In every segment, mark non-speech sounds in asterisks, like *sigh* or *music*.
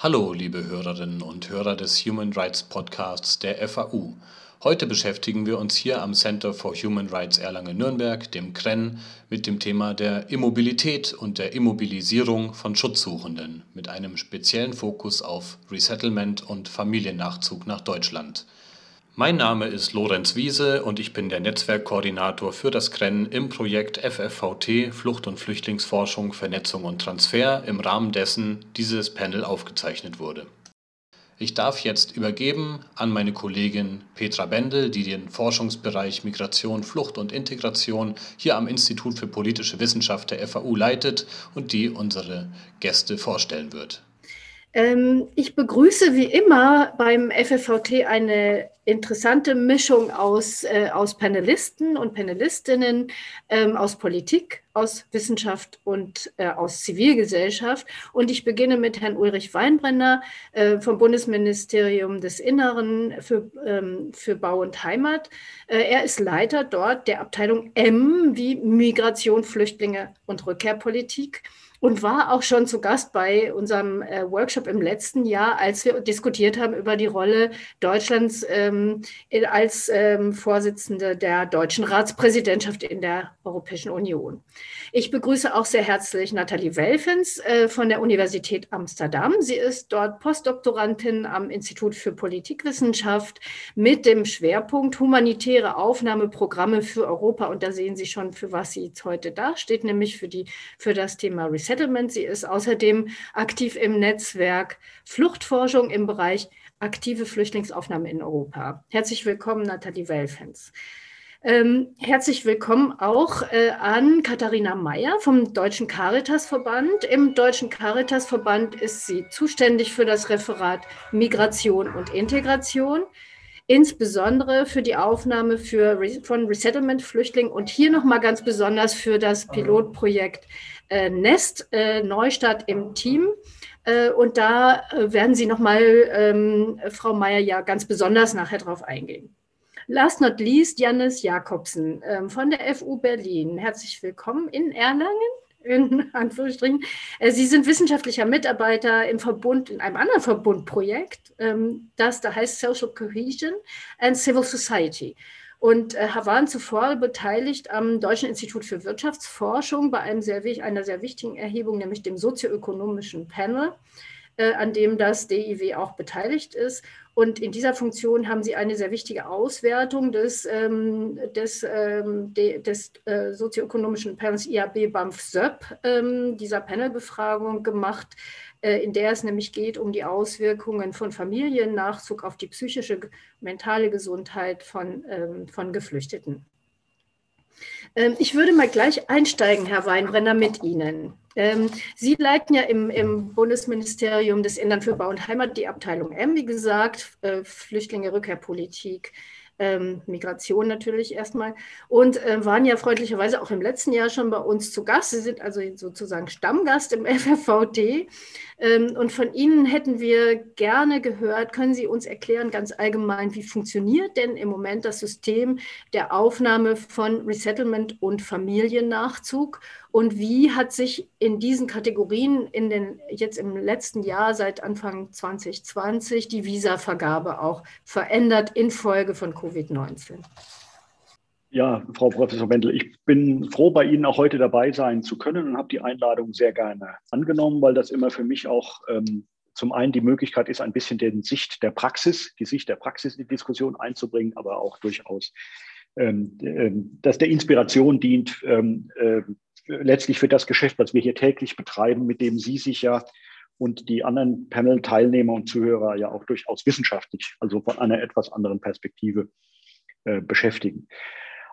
Hallo, liebe Hörerinnen und Hörer des Human Rights Podcasts der FAU. Heute beschäftigen wir uns hier am Center for Human Rights Erlangen-Nürnberg, dem CREN, mit dem Thema der Immobilität und der Immobilisierung von Schutzsuchenden mit einem speziellen Fokus auf Resettlement und Familiennachzug nach Deutschland. Mein Name ist Lorenz Wiese und ich bin der Netzwerkkoordinator für das CREN im Projekt FFVT Flucht- und Flüchtlingsforschung, Vernetzung und Transfer, im Rahmen dessen dieses Panel aufgezeichnet wurde. Ich darf jetzt übergeben an meine Kollegin Petra Bendel, die den Forschungsbereich Migration, Flucht und Integration hier am Institut für politische Wissenschaft der FAU leitet und die unsere Gäste vorstellen wird. Ähm, ich begrüße wie immer beim FFVT eine interessante Mischung aus, äh, aus Panelisten und Panelistinnen, ähm, aus Politik, aus Wissenschaft und äh, aus Zivilgesellschaft. Und ich beginne mit Herrn Ulrich Weinbrenner äh, vom Bundesministerium des Inneren für, ähm, für Bau und Heimat. Äh, er ist Leiter dort der Abteilung M wie Migration, Flüchtlinge und Rückkehrpolitik und war auch schon zu Gast bei unserem äh, Workshop im letzten Jahr, als wir diskutiert haben über die Rolle Deutschlands ähm, als ähm, Vorsitzende der deutschen Ratspräsidentschaft in der Europäischen Union. Ich begrüße auch sehr herzlich Nathalie Welfens äh, von der Universität Amsterdam. Sie ist dort Postdoktorandin am Institut für Politikwissenschaft mit dem Schwerpunkt humanitäre Aufnahmeprogramme für Europa. Und da sehen Sie schon, für was sie heute dasteht, nämlich für, die, für das Thema Resettlement. Sie ist außerdem aktiv im Netzwerk Fluchtforschung im Bereich aktive Flüchtlingsaufnahme in Europa. Herzlich willkommen, Nathalie Welfens. Ähm, herzlich willkommen auch äh, an Katharina Meyer vom Deutschen Caritasverband. Im Deutschen Caritasverband ist sie zuständig für das Referat Migration und Integration, insbesondere für die Aufnahme für, von Resettlement-Flüchtlingen und hier nochmal ganz besonders für das Pilotprojekt äh, Nest, äh, Neustart im Team. Äh, und da äh, werden Sie nochmal, ähm, Frau Meyer, ja ganz besonders nachher drauf eingehen. Last not least, Janis Jakobsen ähm, von der FU Berlin. Herzlich willkommen in Erlangen. In *laughs* Anführungsstrichen. Äh, Sie sind wissenschaftlicher Mitarbeiter im Verbund, in einem anderen Verbundprojekt, ähm, das da heißt Social Cohesion and Civil Society. Und äh, waren zuvor beteiligt am Deutschen Institut für Wirtschaftsforschung bei einem sehr, einer sehr wichtigen Erhebung, nämlich dem sozioökonomischen Panel, äh, an dem das DIW auch beteiligt ist. Und in dieser Funktion haben sie eine sehr wichtige Auswertung des, ähm, des, ähm, de, des äh, sozioökonomischen Panels IAB BAMF SÖP, ähm, dieser Panelbefragung gemacht, in der es nämlich geht um die Auswirkungen von Familiennachzug auf die psychische, mentale Gesundheit von, ähm, von Geflüchteten. Ähm, ich würde mal gleich einsteigen, Herr Weinbrenner, mit Ihnen. Ähm, Sie leiten ja im, im, Bundesministerium des Innern für Bau und Heimat die Abteilung M, wie gesagt, äh, Flüchtlinge, Rückkehrpolitik, ähm, Migration natürlich erstmal. Und äh, waren ja freundlicherweise auch im letzten Jahr schon bei uns zu Gast. Sie sind also sozusagen Stammgast im *laughs* FFVD ähm, und von Ihnen hätten wir gerne gehört, können Sie uns erklären ganz allgemein, wie funktioniert denn im Moment das System der Aufnahme von Resettlement und Familiennachzug und wie hat sich in diesen Kategorien in den, jetzt im letzten Jahr seit Anfang 2020 die Visavergabe auch verändert infolge von Covid-19? Ja, Frau Professor Wendel, ich bin froh, bei Ihnen auch heute dabei sein zu können und habe die Einladung sehr gerne angenommen, weil das immer für mich auch ähm, zum einen die Möglichkeit ist, ein bisschen den Sicht der Praxis, die Sicht der Praxis in die Diskussion einzubringen, aber auch durchaus, ähm, äh, dass der Inspiration dient, ähm, äh, letztlich für das Geschäft, was wir hier täglich betreiben, mit dem Sie sich ja und die anderen Panel-Teilnehmer und Zuhörer ja auch durchaus wissenschaftlich, also von einer etwas anderen Perspektive äh, beschäftigen.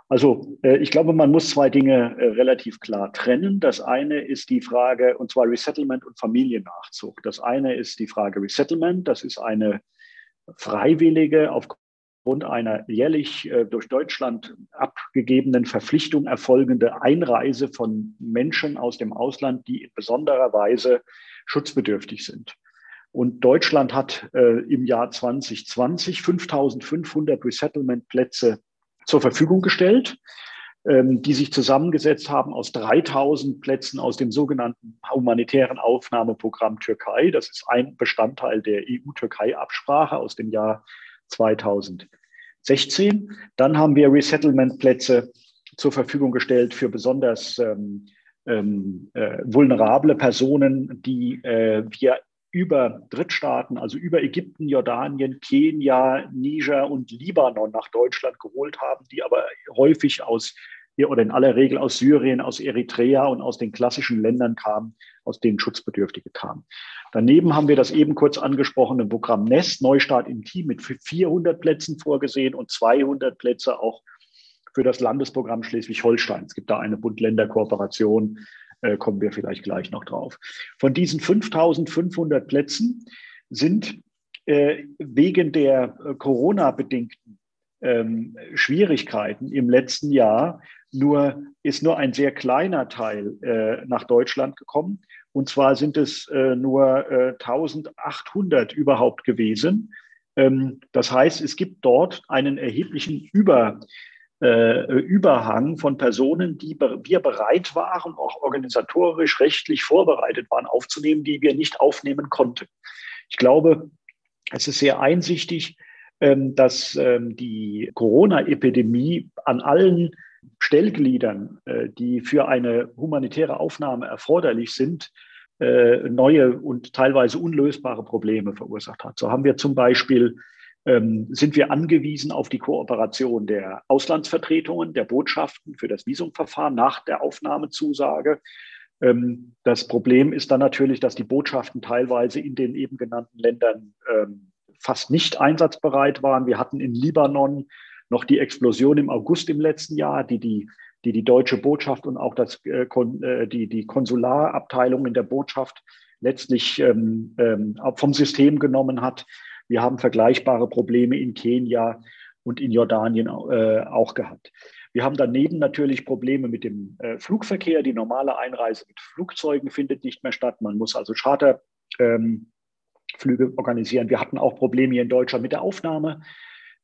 Also äh, ich glaube, man muss zwei Dinge äh, relativ klar trennen. Das eine ist die Frage, und zwar Resettlement und Familiennachzug. Das eine ist die Frage Resettlement. Das ist eine freiwillige, aufgrund einer jährlich äh, durch Deutschland abgegebenen Verpflichtung erfolgende Einreise von Menschen aus dem Ausland, die in besonderer Weise schutzbedürftig sind. Und Deutschland hat äh, im Jahr 2020 5500 Resettlement-Plätze zur Verfügung gestellt. ähm, die sich zusammengesetzt haben aus 3000 Plätzen aus dem sogenannten humanitären Aufnahmeprogramm Türkei. Das ist ein Bestandteil der EU-Türkei-Absprache aus dem Jahr 2016. Dann haben wir Resettlement-Plätze zur Verfügung gestellt für besonders ähm, ähm, äh, vulnerable Personen, die äh, wir über Drittstaaten, also über Ägypten, Jordanien, Kenia, Niger und Libanon nach Deutschland geholt haben, die aber häufig aus oder in aller Regel aus Syrien, aus Eritrea und aus den klassischen Ländern kamen, aus denen Schutzbedürftige kamen. Daneben haben wir das eben kurz angesprochene Programm Nest, Neustart im Team mit 400 Plätzen vorgesehen und 200 Plätze auch für das Landesprogramm Schleswig-Holstein. Es gibt da eine Bund-Länder-Kooperation äh, kommen wir vielleicht gleich noch drauf. Von diesen 5500 Plätzen sind äh, wegen der äh, Corona-bedingten ähm, Schwierigkeiten im letzten Jahr nur, ist nur ein sehr kleiner Teil äh, nach Deutschland gekommen. Und zwar sind es äh, nur äh, 1800 überhaupt gewesen. Ähm, das heißt, es gibt dort einen erheblichen Über, äh, Überhang von Personen, die wir bereit waren, auch organisatorisch, rechtlich vorbereitet waren, aufzunehmen, die wir nicht aufnehmen konnten. Ich glaube, es ist sehr einsichtig, ähm, dass ähm, die Corona-Epidemie an allen Stellgliedern, äh, die für eine humanitäre Aufnahme erforderlich sind, äh, neue und teilweise unlösbare Probleme verursacht hat. So haben wir zum Beispiel ähm, sind wir angewiesen auf die Kooperation der Auslandsvertretungen, der Botschaften für das Visumverfahren nach der Aufnahmezusage. Ähm, das Problem ist dann natürlich, dass die Botschaften teilweise in den eben genannten Ländern ähm, fast nicht einsatzbereit waren. Wir hatten in Libanon noch die Explosion im August im letzten Jahr, die die, die, die deutsche Botschaft und auch das, äh, äh die, die Konsularabteilung in der Botschaft letztlich ähm, ähm, vom System genommen hat. Wir haben vergleichbare Probleme in Kenia und in Jordanien äh, auch gehabt. Wir haben daneben natürlich Probleme mit dem äh, Flugverkehr. Die normale Einreise mit Flugzeugen findet nicht mehr statt. Man muss also Charterflüge ähm, organisieren. Wir hatten auch Probleme hier in Deutschland mit der Aufnahme,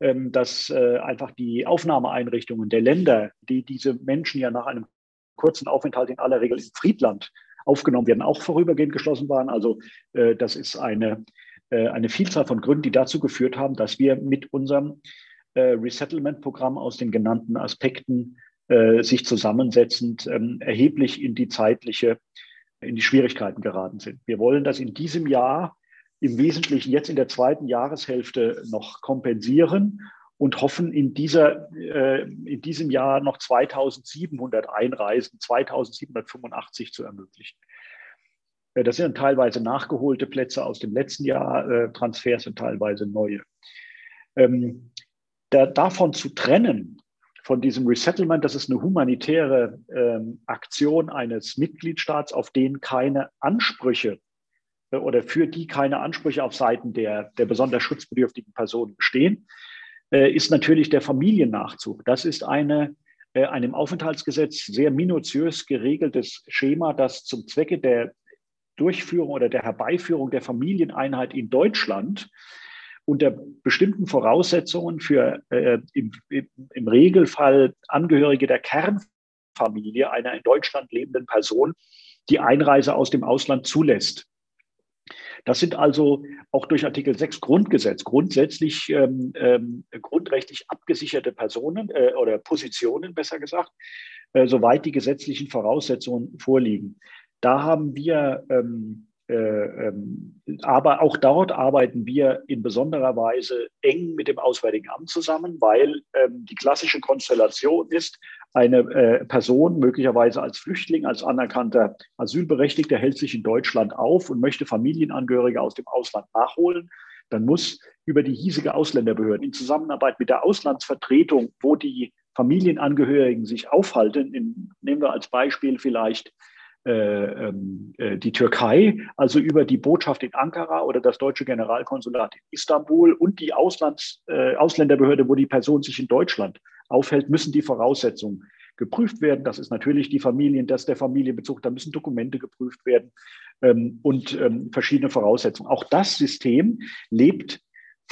dass äh, einfach die Aufnahmeeinrichtungen der Länder, die diese Menschen ja nach einem kurzen Aufenthalt in aller Regel in Friedland aufgenommen werden, auch vorübergehend geschlossen waren. Also äh, das ist eine äh, eine Vielzahl von Gründen, die dazu geführt haben, dass wir mit unserem Resettlement-Programm aus den genannten Aspekten sich zusammensetzend ähm, erheblich in die zeitliche, in die Schwierigkeiten geraten sind. Wir wollen das in diesem Jahr im Wesentlichen jetzt in der zweiten Jahreshälfte noch kompensieren und hoffen in, dieser, in diesem Jahr noch 2700 Einreisen, 2785 zu ermöglichen. Äh, das sind teilweise nachgeholte Plätze aus dem letzten Jahr, äh, Transfers sind teilweise neue. Ähm, da, davon zu trennen, von diesem Resettlement, das ist eine humanitäre ähm, Aktion eines Mitgliedstaats, auf den keine Ansprüche äh, oder für die keine Ansprüche auf Seiten der, der besonders schutzbedürftigen Personen bestehen, äh, ist natürlich der Familiennachzug. Das ist eine äh, einem Aufenthaltsgesetz sehr minutiös geregeltes Schema, das zum Zwecke der Durchführung oder der Herbeiführung der Familieneinheit in Deutschland unter bestimmten Voraussetzungen für äh, im, im, Regelfall Angehörige der Kernfamilie einer in Deutschland lebenden Person die Einreise aus dem Ausland zulässt. Das sind also auch durch Artikel 6 Grundgesetz grundsätzlich ähm, ähm, grundrechtlich abgesicherte Personen äh, oder Positionen, besser gesagt, äh, soweit die gesetzlichen Voraussetzungen vorliegen. Da haben wir, ähm, äh, ähm, aber auch dort arbeiten wir in besonderer Weise eng mit dem Auswärtigen Amt zusammen, weil ähm, die klassische Konstellation ist, eine äh, Person möglicherweise als Flüchtling, als anerkannter Asylberechtigter hält sich in Deutschland auf und möchte Familienangehörige aus dem Ausland nachholen. Dann muss über die hiesige Ausländerbehörde in Zusammenarbeit mit der Auslandsvertretung, wo die Familienangehörigen sich aufhalten, in, nehmen wir als Beispiel vielleicht äh, ähm, äh, die Türkei, also über die Botschaft in Ankara oder das deutsche Generalkonsulat in Istanbul und die Auslands, äh, Ausländerbehörde, wo die Person sich in Deutschland aufhält, müssen die Voraussetzungen geprüft werden. Das ist natürlich die Familien, das der Familienbezug, da müssen Dokumente geprüft werden ähm, und ähm, verschiedene Voraussetzungen. Auch das System lebt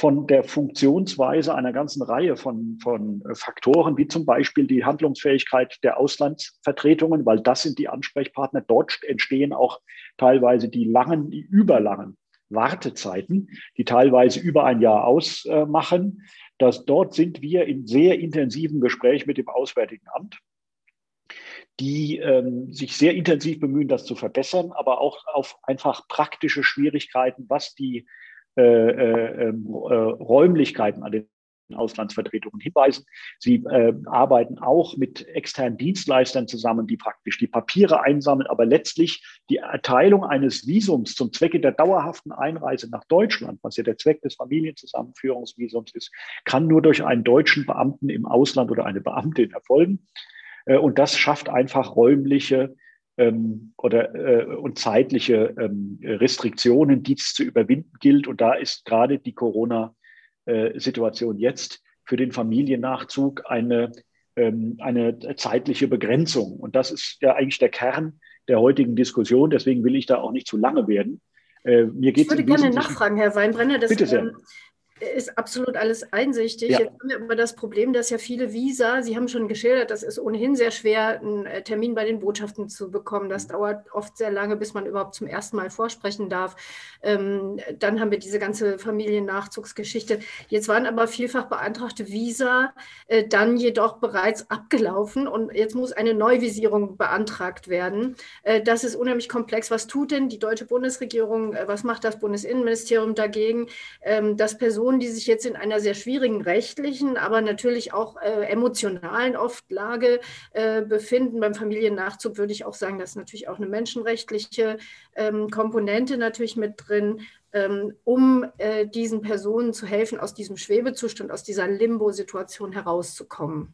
von der Funktionsweise einer ganzen Reihe von, von Faktoren, wie zum Beispiel die Handlungsfähigkeit der Auslandsvertretungen, weil das sind die Ansprechpartner. Dort entstehen auch teilweise die langen, die überlangen Wartezeiten, die teilweise über ein Jahr ausmachen. Dass dort sind wir in sehr intensivem Gespräch mit dem Auswärtigen Amt die ähm, sich sehr intensiv bemühen, das zu verbessern, aber auch auf einfach praktische Schwierigkeiten, was die äh, äh, ähm, äh, Räumlichkeiten an den Auslandsvertretungen hinweisen. Sie äh, arbeiten auch mit externen Dienstleistern zusammen, die praktisch die Papiere einsammeln, aber letztlich die Erteilung eines Visums zum Zwecke der dauerhaften Einreise nach Deutschland, was ja der Zweck des Familienzusammenführungsvisums ist, kann nur durch einen deutschen Beamten im Ausland oder eine Beamtin erfolgen. Äh, und das schafft einfach räumliche ähm, oder äh, und zeitliche ähm, Restriktionen, die es zu überwinden gilt. Und da ist gerade die Corona-Situation jetzt für den Familiennachzug eine, ähm, eine zeitliche Begrenzung. Und das ist ja eigentlich der Kern der heutigen Diskussion. Deswegen will ich da auch nicht zu lange werden. Äh, mir ich würde gerne nachfragen, Herr Weinbrenner. Das, Bitte sehr. Ähm, ist absolut alles einsichtig. Ja. Jetzt haben wir aber das Problem, dass ja viele Visa, Sie haben schon geschildert, das ist ohnehin sehr schwer, einen äh, Termin bei den Botschaften zu bekommen. Das mhm. dauert oft sehr lange, bis man überhaupt zum ersten Mal vorsprechen darf. Ähm, dann haben wir diese ganze Familiennachzugsgeschichte. Jetzt waren aber vielfach beantragte Visa äh, dann jedoch bereits abgelaufen und jetzt muss eine Neuvisierung beantragt werden. Äh, das ist unheimlich komplex. Was tut denn die deutsche Bundesregierung? Äh, was macht das Bundesinnenministerium dagegen, ähm, dass Personen Personen, die sich jetzt in einer sehr schwierigen rechtlichen, aber natürlich auch äh, emotionalen oft Lage äh, befinden. Beim Familiennachzug würde ich auch sagen, dass natürlich auch eine menschenrechtliche ähm, Komponente natürlich mit drin, ähm, um äh, diesen Personen zu helfen, aus diesem Schwebezustand, aus dieser Limbo-Situation herauszukommen.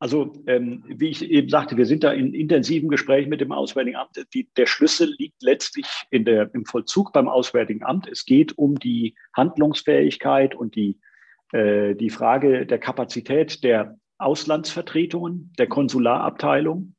Also, ähm, wie ich eben sagte, wir sind da in intensiven Gesprächen mit dem Auswärtigen Amt. Die, der Schlüssel liegt letztlich in der, im Vollzug beim Auswärtigen Amt. Es geht um die Handlungsfähigkeit und die, äh, die Frage der Kapazität der Auslandsvertretungen, der Konsularabteilung.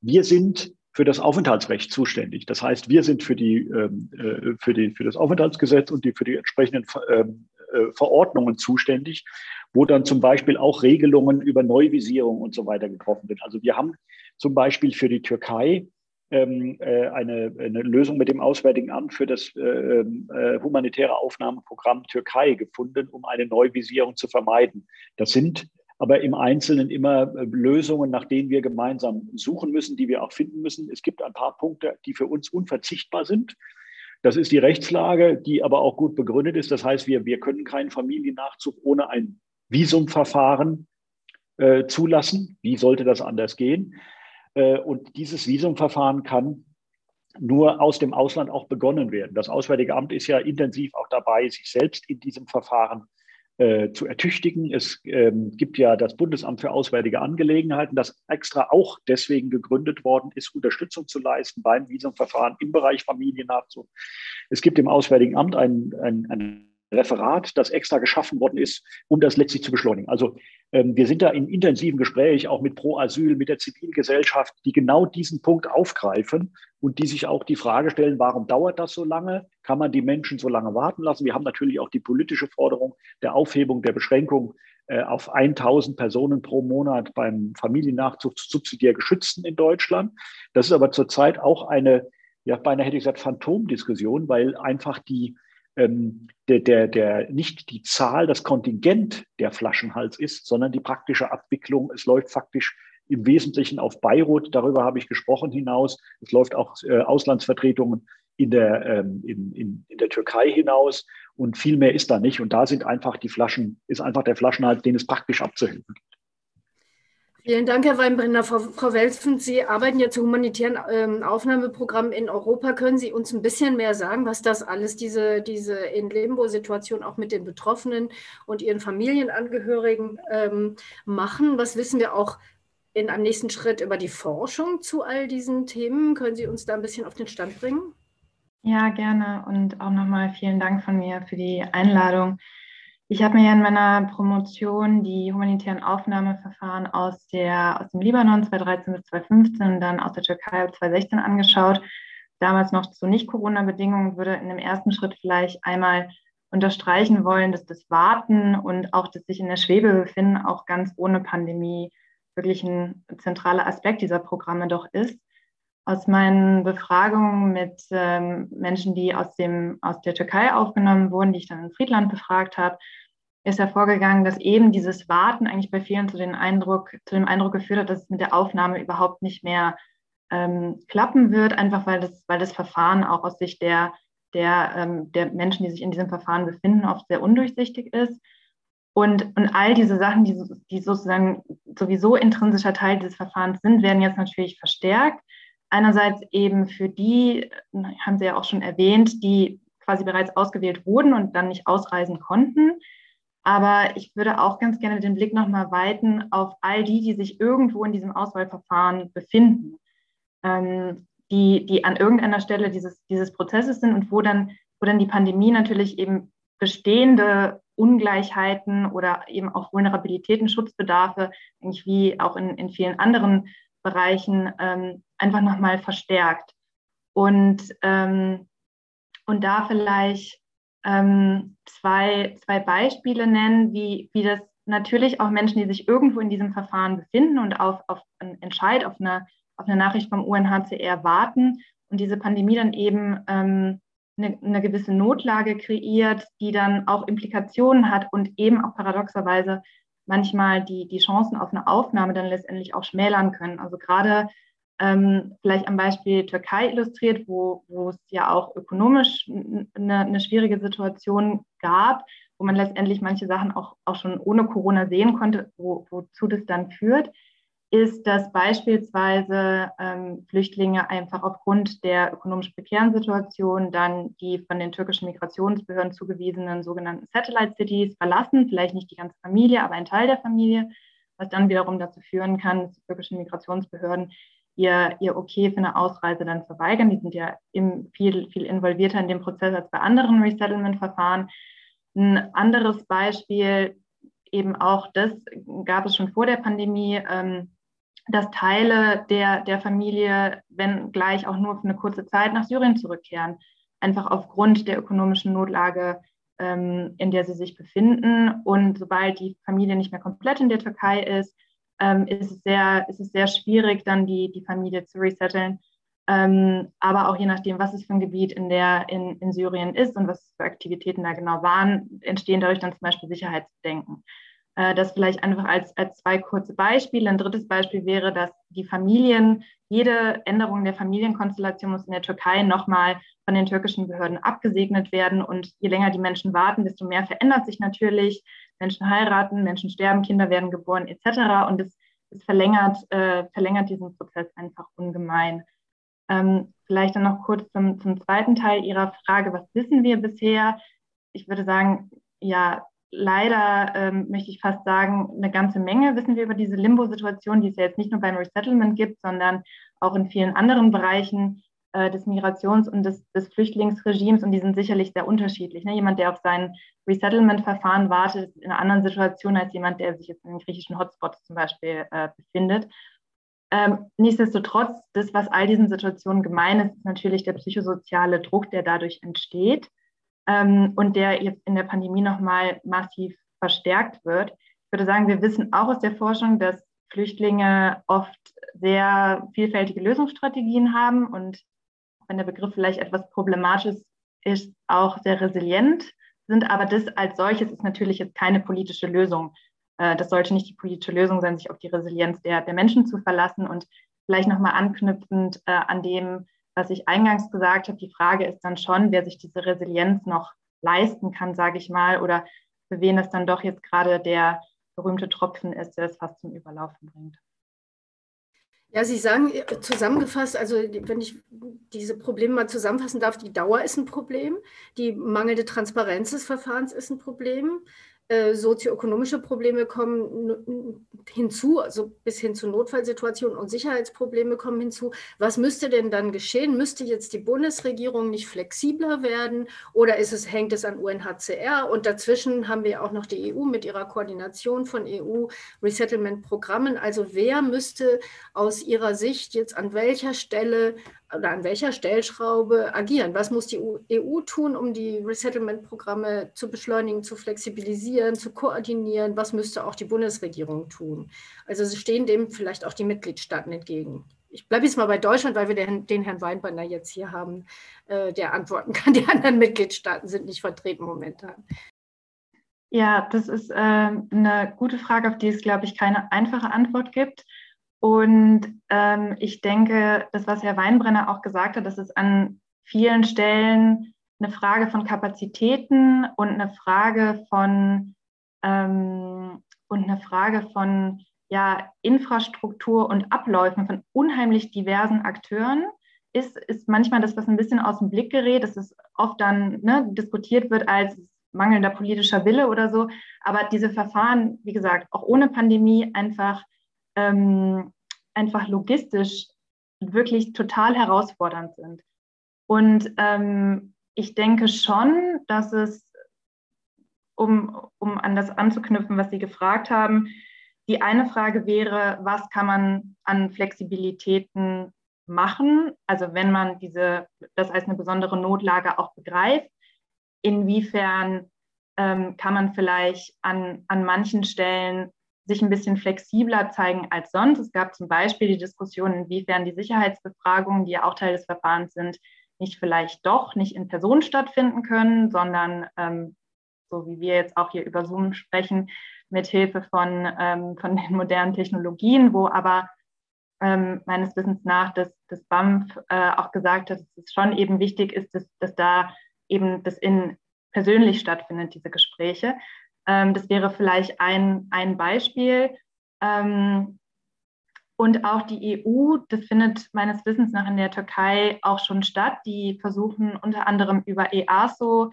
Wir sind für das Aufenthaltsrecht zuständig. Das heißt, wir sind für, die, ähm, äh, für, die, für das Aufenthaltsgesetz und die, für die entsprechenden ähm, äh, Verordnungen zuständig wo dann zum Beispiel auch Regelungen über Neuvisierung und so weiter getroffen sind. Also wir haben zum Beispiel für die Türkei ähm, äh, eine, eine, Lösung mit dem Auswärtigen Amt für das äh, äh, humanitäre Aufnahmeprogramm Türkei gefunden, um eine Neuvisierung zu vermeiden. Das sind aber im Einzelnen immer äh, Lösungen, nach denen wir gemeinsam suchen müssen, die wir auch finden müssen. Es gibt ein paar Punkte, die für uns unverzichtbar sind. Das ist die Rechtslage, die aber auch gut begründet ist. Das heißt, wir, wir können keinen Familiennachzug ohne ein Visumverfahren äh, zulassen. Wie sollte das anders gehen? Äh, und dieses Visumverfahren kann nur aus dem Ausland auch begonnen werden. Das Auswärtige Amt ist ja intensiv auch dabei, sich selbst in diesem Verfahren äh, zu ertüchtigen. Es ähm, gibt ja das Bundesamt für Auswärtige Angelegenheiten, das extra auch deswegen gegründet worden ist, Unterstützung zu leisten beim Visumverfahren im Bereich Familiennachzug. Es gibt im Auswärtigen Amt ein, ein, ein Referat, das extra geschaffen worden ist, um das letztlich zu beschleunigen. Also ähm, wir sind da in intensiven Gespräch, auch mit Pro Asyl, mit der Zivilgesellschaft, die genau diesen Punkt aufgreifen und die sich auch die Frage stellen, warum dauert das so lange? Kann man die Menschen so lange warten lassen? Wir haben natürlich auch die politische Forderung der Aufhebung der Beschränkung äh, auf 1000 Personen pro Monat beim Familiennachzug zu subsidiär Geschützten in Deutschland. Das ist aber zurzeit auch eine, ja, beinahe hätte ich gesagt, Phantomdiskussion, weil einfach die ähm, der, der, der nicht die Zahl, das Kontingent der Flaschenhals ist, sondern die praktische Abwicklung. Es läuft faktisch im Wesentlichen auf Beirut, darüber habe ich gesprochen, hinaus. Es läuft auch äh, Auslandsvertretungen in der, ähm, in, in, in der Türkei hinaus und viel mehr ist da nicht. Und da sind einfach die Flaschen, ist einfach der Flaschenhals, den es praktisch abzuhelfen gibt. Vielen Dank, Herr Weinbrenner. Frau, Frau Welfen, Sie arbeiten ja zu humanitären ähm, Aufnahmeprogrammen in Europa. Können Sie uns ein bisschen mehr sagen, was das alles, diese, diese in Limbo-Situation auch mit den Betroffenen und ihren Familienangehörigen ähm, machen? Was wissen wir auch in einem nächsten Schritt über die Forschung zu all diesen Themen? Können Sie uns da ein bisschen auf den Stand bringen? Ja, gerne. Und auch nochmal vielen Dank von mir für die Einladung. Ich habe mir ja in meiner Promotion die humanitären Aufnahmeverfahren aus, der, aus dem Libanon 2013 bis 2015 und dann aus der Türkei 2016 angeschaut. damals noch zu Nicht-Corona-Bedingungen, würde in dem ersten Schritt vielleicht einmal unterstreichen wollen, dass das Warten und auch das sich in der Schwebe befinden auch ganz ohne Pandemie wirklich ein zentraler Aspekt dieser Programme doch ist. Aus meinen Befragungen mit ähm, Menschen, die aus, dem, aus der Türkei aufgenommen wurden, die ich dann in Friedland befragt habe, ist hervorgegangen, dass eben dieses Warten eigentlich bei vielen zu, den Eindruck, zu dem Eindruck geführt hat, dass es mit der Aufnahme überhaupt nicht mehr ähm, klappen wird, einfach weil das, weil das Verfahren auch aus Sicht der, der, ähm, der Menschen, die sich in diesem Verfahren befinden, oft sehr undurchsichtig ist. Und, und all diese Sachen, die, die sozusagen sowieso intrinsischer Teil dieses Verfahrens sind, werden jetzt natürlich verstärkt. Einerseits eben für die, haben Sie ja auch schon erwähnt, die quasi bereits ausgewählt wurden und dann nicht ausreisen konnten. Aber ich würde auch ganz gerne den Blick nochmal weiten auf all die, die sich irgendwo in diesem Auswahlverfahren befinden, ähm, die, die an irgendeiner Stelle dieses, dieses Prozesses sind und wo dann, wo dann die Pandemie natürlich eben bestehende Ungleichheiten oder eben auch Vulnerabilitäten, Schutzbedarfe, eigentlich wie auch in, in vielen anderen Bereichen, ähm, einfach nochmal verstärkt. Und, ähm, und da vielleicht ähm, zwei, zwei Beispiele nennen, wie, wie das natürlich auch Menschen, die sich irgendwo in diesem Verfahren befinden und auf, auf einen Entscheid, auf eine, auf eine Nachricht vom UNHCR warten und diese Pandemie dann eben ähm, eine, eine gewisse Notlage kreiert, die dann auch Implikationen hat und eben auch paradoxerweise manchmal die, die Chancen auf eine Aufnahme dann letztendlich auch schmälern können. Also gerade ähm, vielleicht am Beispiel Türkei illustriert, wo, wo es ja auch ökonomisch eine, eine schwierige Situation gab, wo man letztendlich manche Sachen auch, auch schon ohne Corona sehen konnte, wo, wozu das dann führt ist, dass beispielsweise ähm, Flüchtlinge einfach aufgrund der ökonomisch prekären Situation dann die von den türkischen Migrationsbehörden zugewiesenen sogenannten Satellite Cities verlassen, vielleicht nicht die ganze Familie, aber ein Teil der Familie, was dann wiederum dazu führen kann, dass die türkischen Migrationsbehörden ihr, ihr Okay für eine Ausreise dann verweigern. Die sind ja im, viel, viel involvierter in dem Prozess als bei anderen Resettlement-Verfahren. Ein anderes Beispiel, eben auch das gab es schon vor der Pandemie, ähm, dass Teile der, der Familie, wenn gleich auch nur für eine kurze Zeit nach Syrien zurückkehren, einfach aufgrund der ökonomischen Notlage, ähm, in der sie sich befinden. Und sobald die Familie nicht mehr komplett in der Türkei ist, ähm, ist, es sehr, ist es sehr schwierig, dann die, die Familie zu resetteln. Ähm, aber auch je nachdem, was es für ein Gebiet in, der, in, in Syrien ist und was für Aktivitäten da genau waren, entstehen dadurch dann zum Beispiel Sicherheitsbedenken. Äh, das vielleicht einfach als, als zwei kurze Beispiele. Ein drittes Beispiel wäre, dass die Familien, jede Änderung der Familienkonstellation muss in der Türkei nochmal von den türkischen Behörden abgesegnet werden. Und je länger die Menschen warten, desto mehr verändert sich natürlich. Menschen heiraten, Menschen sterben, Kinder werden geboren etc. Und es, es verlängert, äh, verlängert diesen Prozess einfach ungemein. Ähm, vielleicht dann noch kurz zum, zum zweiten Teil Ihrer Frage, was wissen wir bisher? Ich würde sagen, ja, leider ähm, möchte ich fast sagen, eine ganze Menge wissen wir über diese Limbo-Situation, die es ja jetzt nicht nur beim Resettlement gibt, sondern auch in vielen anderen Bereichen äh, des Migrations- und des, des, Flüchtlingsregimes und die sind sicherlich sehr unterschiedlich. Ne? Jemand, der auf sein Resettlement-Verfahren wartet, ist in einer anderen Situation als jemand, der sich jetzt in den griechischen Hotspots zum Beispiel äh, befindet. Ähm, nichtsdestotrotz, das, was all diesen Situationen gemein ist, ist natürlich der psychosoziale Druck, der dadurch entsteht ähm, und der jetzt in der Pandemie nochmal massiv verstärkt wird. Ich würde sagen, wir wissen auch aus der Forschung, dass Flüchtlinge oft sehr vielfältige Lösungsstrategien haben und wenn der Begriff vielleicht etwas problematisch ist, auch sehr resilient sind. Aber das als solches ist natürlich jetzt keine politische Lösung. Äh, das sollte nicht die politische Lösung sein, sich auf die Resilienz der, der Menschen zu verlassen. Und vielleicht nochmal anknüpfend äh, an dem, was ich eingangs gesagt habe, die Frage ist dann schon, wer sich diese Resilienz noch leisten kann, sage ich mal, oder für wen das dann doch jetzt gerade der berühmte Tropfen ist, der es fast zum Überlaufen bringt. Ja, Sie sagen äh, zusammengefasst, also wenn ich diese Probleme mal zusammenfassen darf, die Dauer ist ein Problem, die mangelnde Transparenz des Verfahrens ist ein Problem, äh, sozioökonomische Probleme kommen hinzu, also bis hin zu Notfallsituationen und Sicherheitsprobleme kommen hinzu. Was müsste denn dann geschehen? Müsste jetzt die Bundesregierung nicht flexibler werden oder ist es, hängt es an UNHCR? Und dazwischen haben wir auch noch die EU mit ihrer Koordination von EU-Resettlement-Programmen. Also wer müsste aus Ihrer Sicht jetzt an welcher Stelle oder an welcher Stellschraube agieren? Was muss die EU tun, um die Resettlement-Programme zu beschleunigen, zu flexibilisieren, zu koordinieren? Was müsste auch die Bundesregierung tun? Also stehen dem vielleicht auch die Mitgliedstaaten entgegen. Ich bleibe jetzt mal bei Deutschland, weil wir den, den Herrn Weinbanner jetzt hier haben, äh, der antworten *laughs* kann. Die anderen Mitgliedstaaten sind nicht vertreten momentan. Ja, das ist äh, eine gute Frage, auf die es, glaube ich, keine einfache Antwort gibt. Und ähm, ich denke, das, was Herr Weinbrenner auch gesagt hat, das ist an vielen Stellen eine Frage von Kapazitäten und eine Frage von ähm, und eine Frage von ja, Infrastruktur und Abläufen von unheimlich diversen Akteuren ist, ist manchmal das, was ein bisschen aus dem Blick gerät, dass es oft dann ne, diskutiert wird als mangelnder politischer Wille oder so. Aber diese Verfahren, wie gesagt, auch ohne Pandemie einfach ähm, einfach logistisch wirklich total herausfordernd sind. Und ähm, ich denke schon, dass es, um, um an das anzuknüpfen, was Sie gefragt haben, die eine Frage wäre, was kann man an Flexibilitäten machen? Also wenn man diese, das als eine besondere Notlage auch begreift, inwiefern ähm, kann man vielleicht an, an manchen Stellen sich ein bisschen flexibler zeigen als sonst. Es gab zum Beispiel die Diskussion, inwiefern die Sicherheitsbefragungen, die ja auch Teil des Verfahrens sind, nicht vielleicht doch nicht in Person stattfinden können, sondern ähm, so wie wir jetzt auch hier über Zoom sprechen, mit Hilfe von, ähm, von den modernen Technologien, wo aber ähm, meines Wissens nach das, das BAMF äh, auch gesagt hat, dass es schon eben wichtig ist, dass, dass da eben das in persönlich stattfindet, diese Gespräche. Ähm, das wäre vielleicht ein, ein Beispiel. Ähm, und auch die EU, das findet meines Wissens nach in der Türkei auch schon statt. Die versuchen unter anderem über EASO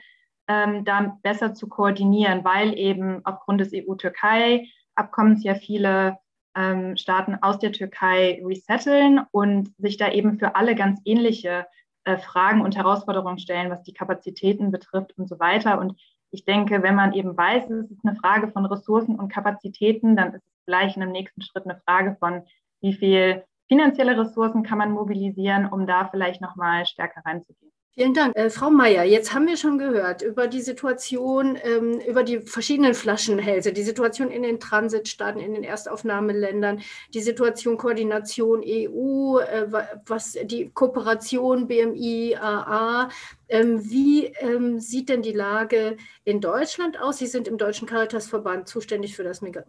ähm, da besser zu koordinieren, weil eben aufgrund des EU-Türkei-Abkommens ja viele ähm, Staaten aus der Türkei resetteln und sich da eben für alle ganz ähnliche äh, Fragen und Herausforderungen stellen, was die Kapazitäten betrifft und so weiter. Und ich denke, wenn man eben weiß, es ist eine Frage von Ressourcen und Kapazitäten, dann ist es gleich in einem nächsten Schritt eine Frage von, wie viel finanzielle Ressourcen kann man mobilisieren, um da vielleicht nochmal stärker reinzugehen. Vielen Dank. Äh, Frau Mayer, jetzt haben wir schon gehört über die Situation, ähm, über die verschiedenen Flaschenhälse, die Situation in den Transitstaaten, in den Erstaufnahmeländern, die Situation Koordination EU, äh, was die Kooperation BMI, AA, wie ähm, sieht denn die Lage in Deutschland aus? Sie sind im Deutschen Caritasverband zuständig für das äh,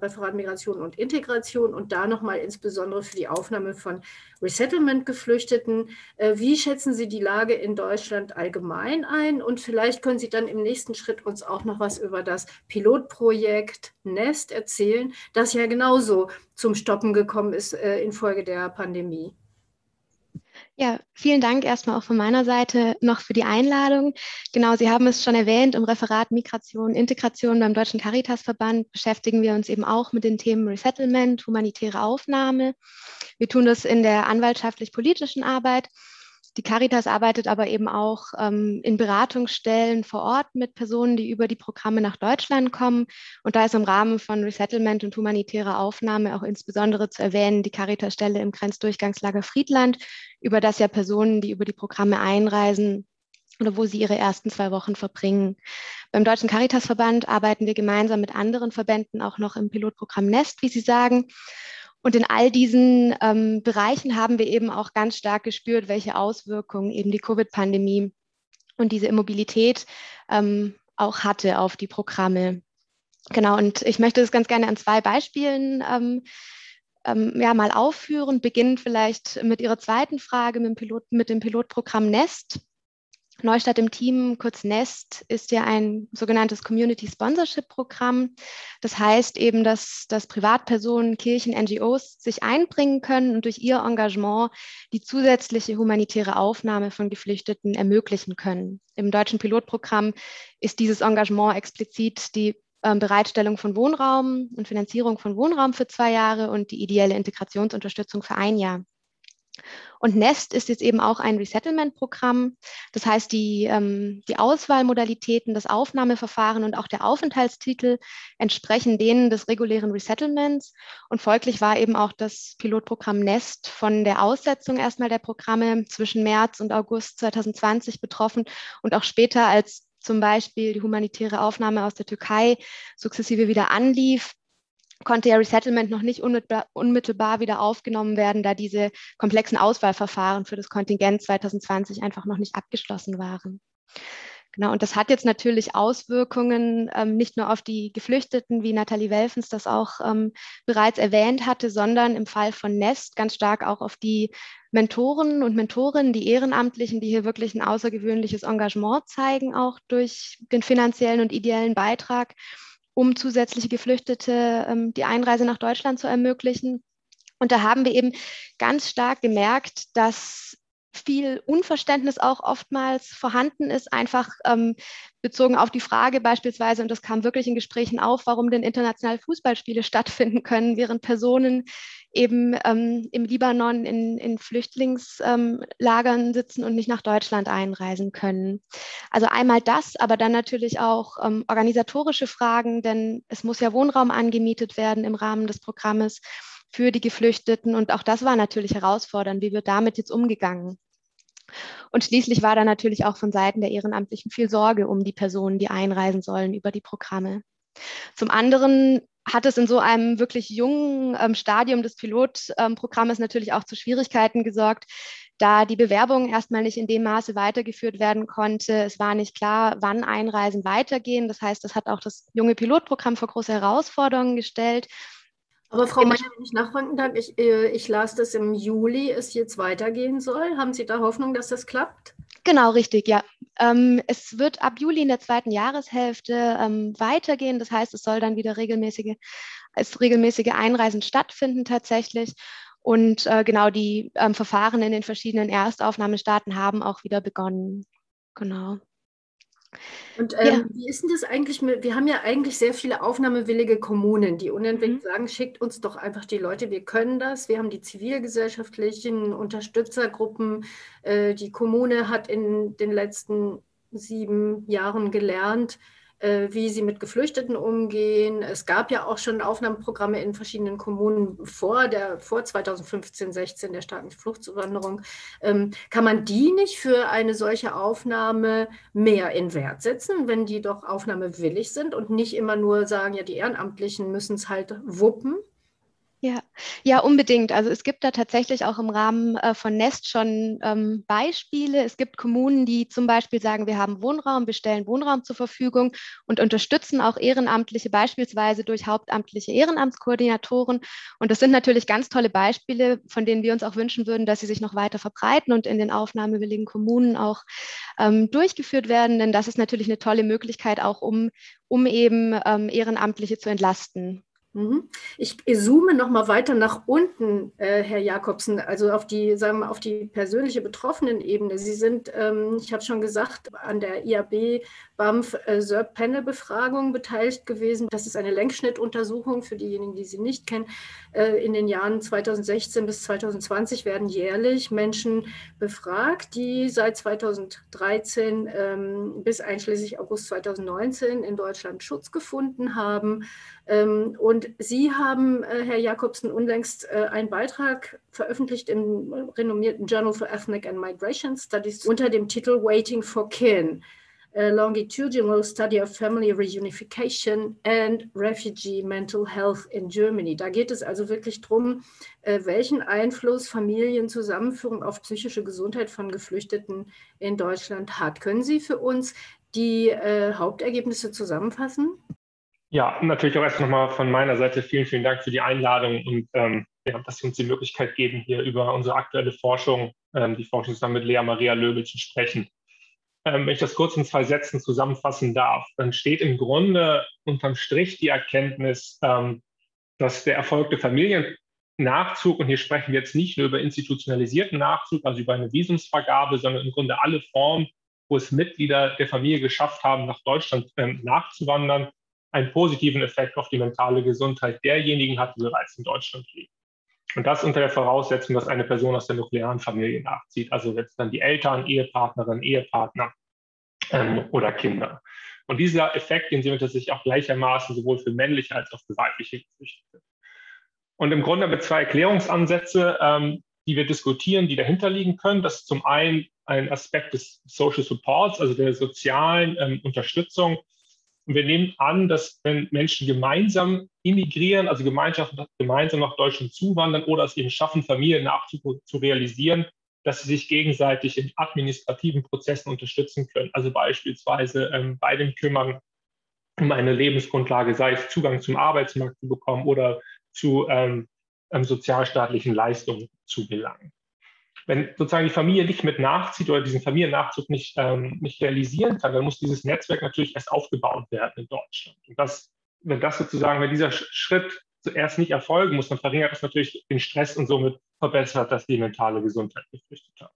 Referat Migration und Integration und da nochmal insbesondere für die Aufnahme von Resettlement-Geflüchteten. Äh, wie schätzen Sie die Lage in Deutschland allgemein ein? Und vielleicht können Sie dann im nächsten Schritt uns auch noch was über das Pilotprojekt Nest erzählen, das ja genauso zum Stoppen gekommen ist äh, infolge der Pandemie. Ja, vielen Dank erstmal auch von meiner Seite noch für die Einladung. Genau, Sie haben es schon erwähnt, im Referat Migration, Integration beim Deutschen Caritasverband beschäftigen wir uns eben auch mit den Themen Resettlement, humanitäre Aufnahme. Wir tun das in der anwaltschaftlich-politischen Arbeit die Caritas arbeitet aber eben auch ähm, in Beratungsstellen vor Ort mit Personen, die über die Programme nach Deutschland kommen. Und da ist im Rahmen von Resettlement und humanitärer Aufnahme auch insbesondere zu erwähnen die Caritas-Stelle im Grenzdurchgangslager Friedland, über das ja Personen, die über die Programme einreisen, oder wo sie ihre ersten zwei Wochen verbringen. Beim Deutschen Caritasverband arbeiten wir gemeinsam mit anderen Verbänden auch noch im Pilotprogramm Nest, wie Sie sagen. Und in all diesen ähm, Bereichen haben wir eben auch ganz stark gespürt, welche Auswirkungen eben die Covid-Pandemie und diese Immobilität ähm, auch hatte auf die Programme. Genau, und ich möchte das ganz gerne an zwei Beispielen ähm, ähm ja, mal aufführen. Beginnen vielleicht mit Ihrer zweiten Frage mit dem, Pilot, mit dem Pilotprogramm Nest. Neustadt im Team, kurz Nest, ist ja ein sogenanntes Community Sponsorship Programm. Das heißt eben, dass, dass Privatpersonen, Kirchen, NGOs sich einbringen können und durch ihr Engagement die zusätzliche humanitäre Aufnahme von Geflüchteten ermöglichen können. Im deutschen Pilotprogramm ist dieses Engagement explizit die äh, Bereitstellung von Wohnraum und Finanzierung von Wohnraum für zwei Jahre und die ideelle Integrationsunterstützung für ein Jahr. Und Nest ist jetzt eben auch ein Resettlement-Programm. Das heißt, die, ähm, die Auswahlmodalitäten, das Aufnahmeverfahren und auch der Aufenthaltstitel entsprechen denen des regulären Resettlements. Und folglich war eben auch das Pilotprogramm Nest von der Aussetzung erstmal der Programme zwischen März und August 2020 betroffen und auch später als zum Beispiel die humanitäre Aufnahme aus der Türkei sukzessive wieder anlief, konnte ja Resettlement noch nicht unmittelbar, wieder aufgenommen werden, da diese komplexen Auswahlverfahren für das Kontingent 2020 einfach noch nicht abgeschlossen waren. Genau, und das hat jetzt natürlich Auswirkungen ähm, nicht nur auf die Geflüchteten, wie Nathalie Welfens das auch ähm, bereits erwähnt hatte, sondern im Fall von Nest ganz stark auch auf die Mentoren und Mentorinnen, die Ehrenamtlichen, die hier wirklich ein außergewöhnliches Engagement zeigen, auch durch den finanziellen und ideellen Beitrag um zusätzliche Geflüchtete ähm, die Einreise nach Deutschland zu ermöglichen. Und da haben wir eben ganz stark gemerkt, dass viel Unverständnis auch oftmals vorhanden ist, einfach ähm, bezogen auf die Frage beispielsweise, und das kam wirklich in Gesprächen auf, warum denn internationale Fußballspiele *laughs* stattfinden können, während Personen eben ähm, im Libanon in, in Flüchtlingslagern ähm, sitzen und nicht nach Deutschland einreisen können. Also einmal das, aber dann natürlich auch ähm, organisatorische Fragen, denn es muss ja Wohnraum angemietet werden im Rahmen des Programmes für die Geflüchteten. Und auch das war natürlich herausfordernd, wie wird damit jetzt umgegangen. Und schließlich war da natürlich auch von Seiten der Ehrenamtlichen viel Sorge um die Personen, die einreisen sollen über die Programme. Zum anderen hat es in so einem wirklich jungen ähm, Stadium des Pilotprogrammes ähm, natürlich auch zu Schwierigkeiten gesorgt, da die Bewerbung erstmal nicht in dem Maße weitergeführt werden konnte. Es war nicht klar, wann Einreisen weitergehen. Das heißt, das hat auch das junge Pilotprogramm vor große Herausforderungen gestellt. Aber Frau Meier, wenn ich nachfragen darf, ich, äh, ich las, dass im Juli es jetzt weitergehen soll. Haben Sie da Hoffnung, dass das klappt? Genau, richtig, ja. Ähm, es wird ab Juli in der zweiten Jahreshälfte ähm, weitergehen. Das heißt, es soll dann wieder regelmäßige, als regelmäßige Einreisen stattfinden tatsächlich. Und äh, genau die ähm, Verfahren in den verschiedenen Erstaufnahmestaaten haben auch wieder begonnen. Genau. Und ähm, ja. wie ist denn das eigentlich mit, wir haben ja eigentlich sehr viele aufnahmewillige Kommunen, die unentwegt mhm. sagen, schickt uns doch einfach die Leute, wir können das. Wir haben die zivilgesellschaftlichen Unterstützergruppen. Äh, die Kommune hat in den letzten sieben Jahren gelernt, wie sie mit Geflüchteten umgehen. Es gab ja auch schon Aufnahmeprogramme in verschiedenen Kommunen vor, der, vor 2015, 16 der starken Fluchtzuwanderung. Ähm, kann man die nicht für eine solche Aufnahme mehr in Wert setzen, wenn die doch aufnahmewillig sind und nicht immer nur sagen, ja, die Ehrenamtlichen müssen es halt wuppen? Ja, ja, unbedingt. Also es gibt da tatsächlich auch im Rahmen äh, von Nest schon ähm, Beispiele. Es gibt Kommunen, die zum Beispiel sagen, wir haben Wohnraum, wir stellen Wohnraum zur Verfügung und unterstützen auch Ehrenamtliche, beispielsweise durch hauptamtliche Ehrenamtskoordinatoren. Und das sind natürlich ganz tolle Beispiele, von denen wir uns auch wünschen würden, dass sie sich noch weiter verbreiten und in den aufnahmewilligen Kommunen auch ähm, durchgeführt werden. Denn das ist natürlich eine tolle Möglichkeit auch, um, um eben ähm, Ehrenamtliche zu entlasten. Mhm. Ich zoome noch mal weiter nach unten, äh, Herr Jakobsen, also auf die, sagen wir, auf die persönliche Betroffenen-Ebene. Sie sind, ähm, ich habe schon gesagt, an der IAB BAMF äh, SERP-Panel-Befragung beteiligt gewesen. Das ist eine Längsschnittuntersuchung für diejenigen, die sie nicht kennen. Äh, in den Jahren 2016 bis 2020 werden jährlich Menschen befragt, die seit 2013 ähm, bis einschließlich August 2019 in Deutschland Schutz gefunden haben. Ähm, und Sie haben, äh, Herr Jakobsen, unlängst äh, einen Beitrag veröffentlicht im renommierten Journal for Ethnic and Migration Studies unter dem Titel Waiting for Kin. A longitudinal study of family reunification and refugee mental health in Germany. Da geht es also wirklich darum, äh, welchen Einfluss Familienzusammenführung auf psychische Gesundheit von Geflüchteten in Deutschland hat. Können Sie für uns die äh, Hauptergebnisse zusammenfassen? Ja, natürlich auch erst nochmal von meiner Seite vielen, vielen Dank für die Einladung und ähm, ja, dass Sie uns die Möglichkeit geben, hier über unsere aktuelle Forschung, ähm, die Forschung zusammen mit Lea Maria Löbel zu sprechen. Ähm, wenn ich das kurz in zwei Sätzen zusammenfassen darf, dann steht im Grunde unterm Strich die Erkenntnis, ähm, dass der erfolgte Familiennachzug, und hier sprechen wir jetzt nicht nur über institutionalisierten Nachzug, also über eine Visumsvergabe, sondern im Grunde alle Formen, wo es Mitglieder der Familie geschafft haben, nach Deutschland ähm, nachzuwandern, einen positiven Effekt auf die mentale Gesundheit derjenigen hat, die bereits in Deutschland leben. Und das unter der Voraussetzung, dass eine Person aus der nuklearen Familie nachzieht, also jetzt dann die Eltern, Ehepartnerin, Ehepartner ähm, oder Kinder. Und dieser Effekt, den sehen wir tatsächlich auch gleichermaßen sowohl für männliche als auch für weibliche Geflüchtete. Und im Grunde haben wir zwei Erklärungsansätze, ähm, die wir diskutieren, die dahinter liegen können. Das ist zum einen ein Aspekt des Social Supports, also der sozialen ähm, Unterstützung. Und wir nehmen an, dass wenn Menschen gemeinsam immigrieren, also Gemeinschaften gemeinsam nach Deutschland zuwandern oder es eben schaffen, Familiennachzug zu realisieren, dass sie sich gegenseitig in administrativen Prozessen unterstützen können. Also beispielsweise ähm, bei dem Kümmern um eine Lebensgrundlage, sei es Zugang zum Arbeitsmarkt zu bekommen oder zu ähm, ähm, sozialstaatlichen Leistungen zu gelangen. Wenn sozusagen die Familie nicht mit nachzieht oder diesen Familiennachzug nicht, ähm, nicht realisieren kann, dann muss dieses Netzwerk natürlich erst aufgebaut werden in Deutschland. Und das, wenn das sozusagen, wenn dieser Schritt zuerst nicht erfolgen muss, dann verringert das natürlich den Stress und somit verbessert das die mentale Gesundheit Geflüchteter.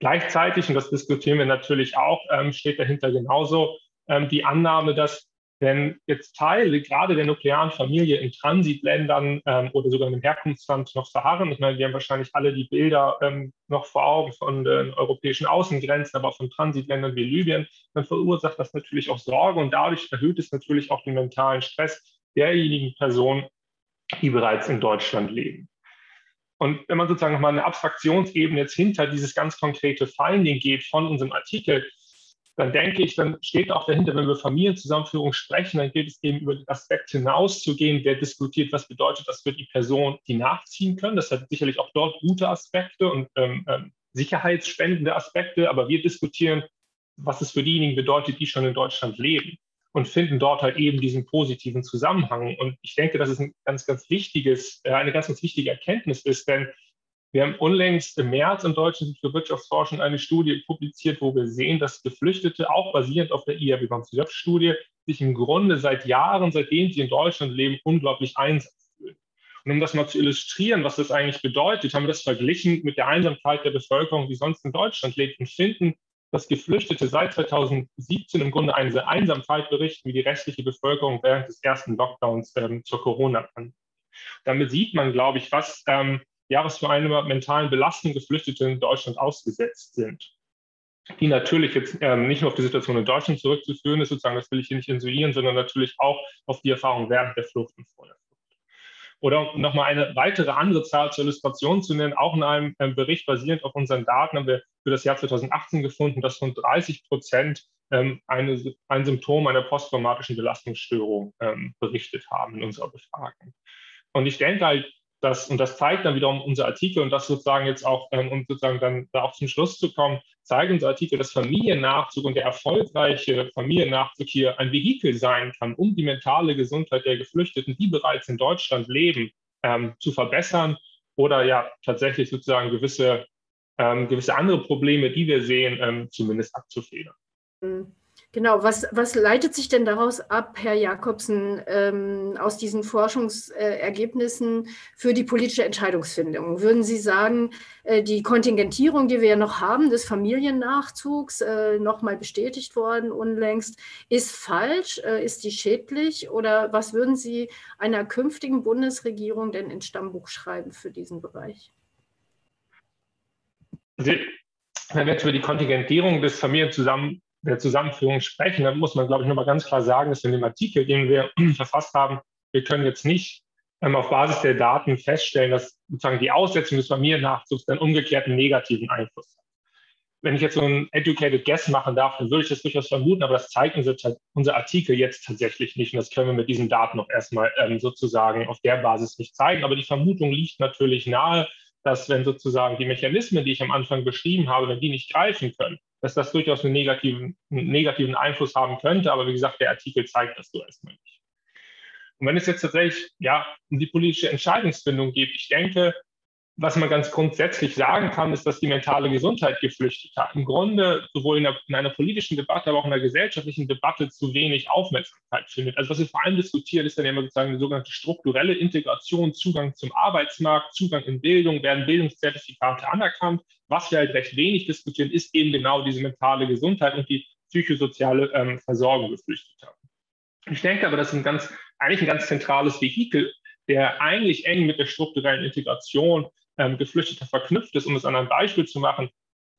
Gleichzeitig, und das diskutieren wir natürlich auch, ähm, steht dahinter genauso ähm, die Annahme, dass wenn jetzt Teile gerade der nuklearen Familie in Transitländern ähm, oder sogar im Herkunftsland noch verharren, ich meine, wir haben wahrscheinlich alle die Bilder ähm, noch vor Augen von den europäischen Außengrenzen, aber auch von Transitländern wie Libyen, dann verursacht das natürlich auch Sorge und dadurch erhöht es natürlich auch den mentalen Stress derjenigen Personen, die bereits in Deutschland leben. Und wenn man sozusagen nochmal eine Abstraktionsebene jetzt hinter dieses ganz konkrete Finding geht von unserem Artikel, dann denke ich, dann steht auch dahinter, wenn wir Familienzusammenführung sprechen, dann gilt es eben über den Aspekt hinauszugehen, der diskutiert, was bedeutet das für die Person, die nachziehen können. Das hat sicherlich auch dort gute Aspekte und ähm, ähm, sicherheitsspendende Aspekte, aber wir diskutieren, was es für diejenigen bedeutet, die schon in Deutschland leben und finden dort halt eben diesen positiven Zusammenhang. Und ich denke, dass es ein ganz, ganz wichtiges, äh, eine ganz, ganz wichtige Erkenntnis ist, denn wir haben unlängst im März im Deutschen Institut für Wirtschaftsforschung eine Studie publiziert, wo wir sehen, dass Geflüchtete, auch basierend auf der IAB-Studie, sich im Grunde seit Jahren, seitdem sie in Deutschland leben, unglaublich einsam fühlen. Und um das mal zu illustrieren, was das eigentlich bedeutet, haben wir das verglichen mit der Einsamkeit der Bevölkerung, die sonst in Deutschland lebt und finden, dass Geflüchtete seit 2017 im Grunde eine Einsamkeit berichten, wie die restliche Bevölkerung während des ersten Lockdowns ähm, zur Corona-Pandemie. Damit sieht man, glaube ich, was ähm, ja, was für eine mentalen Belastung Geflüchtete in Deutschland ausgesetzt sind. Die natürlich jetzt ähm, nicht nur auf die Situation in Deutschland zurückzuführen ist, sozusagen, das will ich hier nicht insulieren, sondern natürlich auch auf die Erfahrung während der Flucht und vor der Flucht. Oder um nochmal eine weitere andere Zahl zur Illustration zu nennen, auch in einem ähm, Bericht basierend auf unseren Daten haben wir für das Jahr 2018 gefunden, dass von 30 Prozent ähm, eine, ein Symptom einer posttraumatischen Belastungsstörung ähm, berichtet haben in unserer Befragung. Und ich denke halt, das, und das zeigt dann wiederum unser Artikel und das sozusagen jetzt auch, ähm, um sozusagen dann da auch zum Schluss zu kommen, zeigt unser Artikel, dass Familiennachzug und der erfolgreiche Familiennachzug hier ein Vehikel sein kann, um die mentale Gesundheit der Geflüchteten, die bereits in Deutschland leben, ähm, zu verbessern oder ja tatsächlich sozusagen gewisse, ähm, gewisse andere Probleme, die wir sehen, ähm, zumindest abzufedern. Mhm. Genau, was, was leitet sich denn daraus ab, Herr Jakobsen, ähm, aus diesen Forschungsergebnissen für die politische Entscheidungsfindung? Würden Sie sagen, äh, die Kontingentierung, die wir ja noch haben, des Familiennachzugs, äh, nochmal bestätigt worden unlängst, ist falsch? Äh, ist die schädlich? Oder was würden Sie einer künftigen Bundesregierung denn ins Stammbuch schreiben für diesen Bereich? wenn wir jetzt über die Kontingentierung des Familienzusammenlebens der Zusammenführung sprechen, dann muss man, glaube ich, nochmal ganz klar sagen, dass in dem Artikel, den wir *clears throat* verfasst haben, wir können jetzt nicht ähm, auf Basis der Daten feststellen, dass sozusagen die Aussetzung des Familiennachzugs dann umgekehrt einen negativen Einfluss hat. Wenn ich jetzt so ein educated guess machen darf, dann würde ich das durchaus vermuten, aber das zeigt unser, unser Artikel jetzt tatsächlich nicht. Und das können wir mit diesen Daten noch erstmal ähm, sozusagen auf der Basis nicht zeigen. Aber die Vermutung liegt natürlich nahe, dass wenn sozusagen die Mechanismen, die ich am Anfang beschrieben habe, wenn die nicht greifen können, dass das durchaus einen negativen, einen negativen Einfluss haben könnte. Aber wie gesagt, der Artikel zeigt das so erstmal nicht. Und wenn es jetzt tatsächlich ja, um die politische Entscheidungsfindung geht, ich denke, was man ganz grundsätzlich sagen kann, ist, dass die mentale Gesundheit Geflüchteter im Grunde sowohl in, der, in, einer politischen Debatte, aber auch in einer gesellschaftlichen Debatte zu wenig Aufmerksamkeit findet. Also was wir vor allem diskutieren, ist dann immer sozusagen die sogenannte strukturelle Integration, Zugang zum Arbeitsmarkt, Zugang in Bildung, werden Bildungszertifikate anerkannt. Was wir halt recht wenig diskutieren, ist eben genau diese mentale Gesundheit und die psychosoziale ähm, Versorgung Geflüchteter. Ich denke aber, das ist ein ganz, eigentlich ein ganz zentrales Vehikel der eigentlich eng mit der strukturellen Integration ähm, Geflüchteter verknüpft ist. Um es an einem Beispiel zu machen,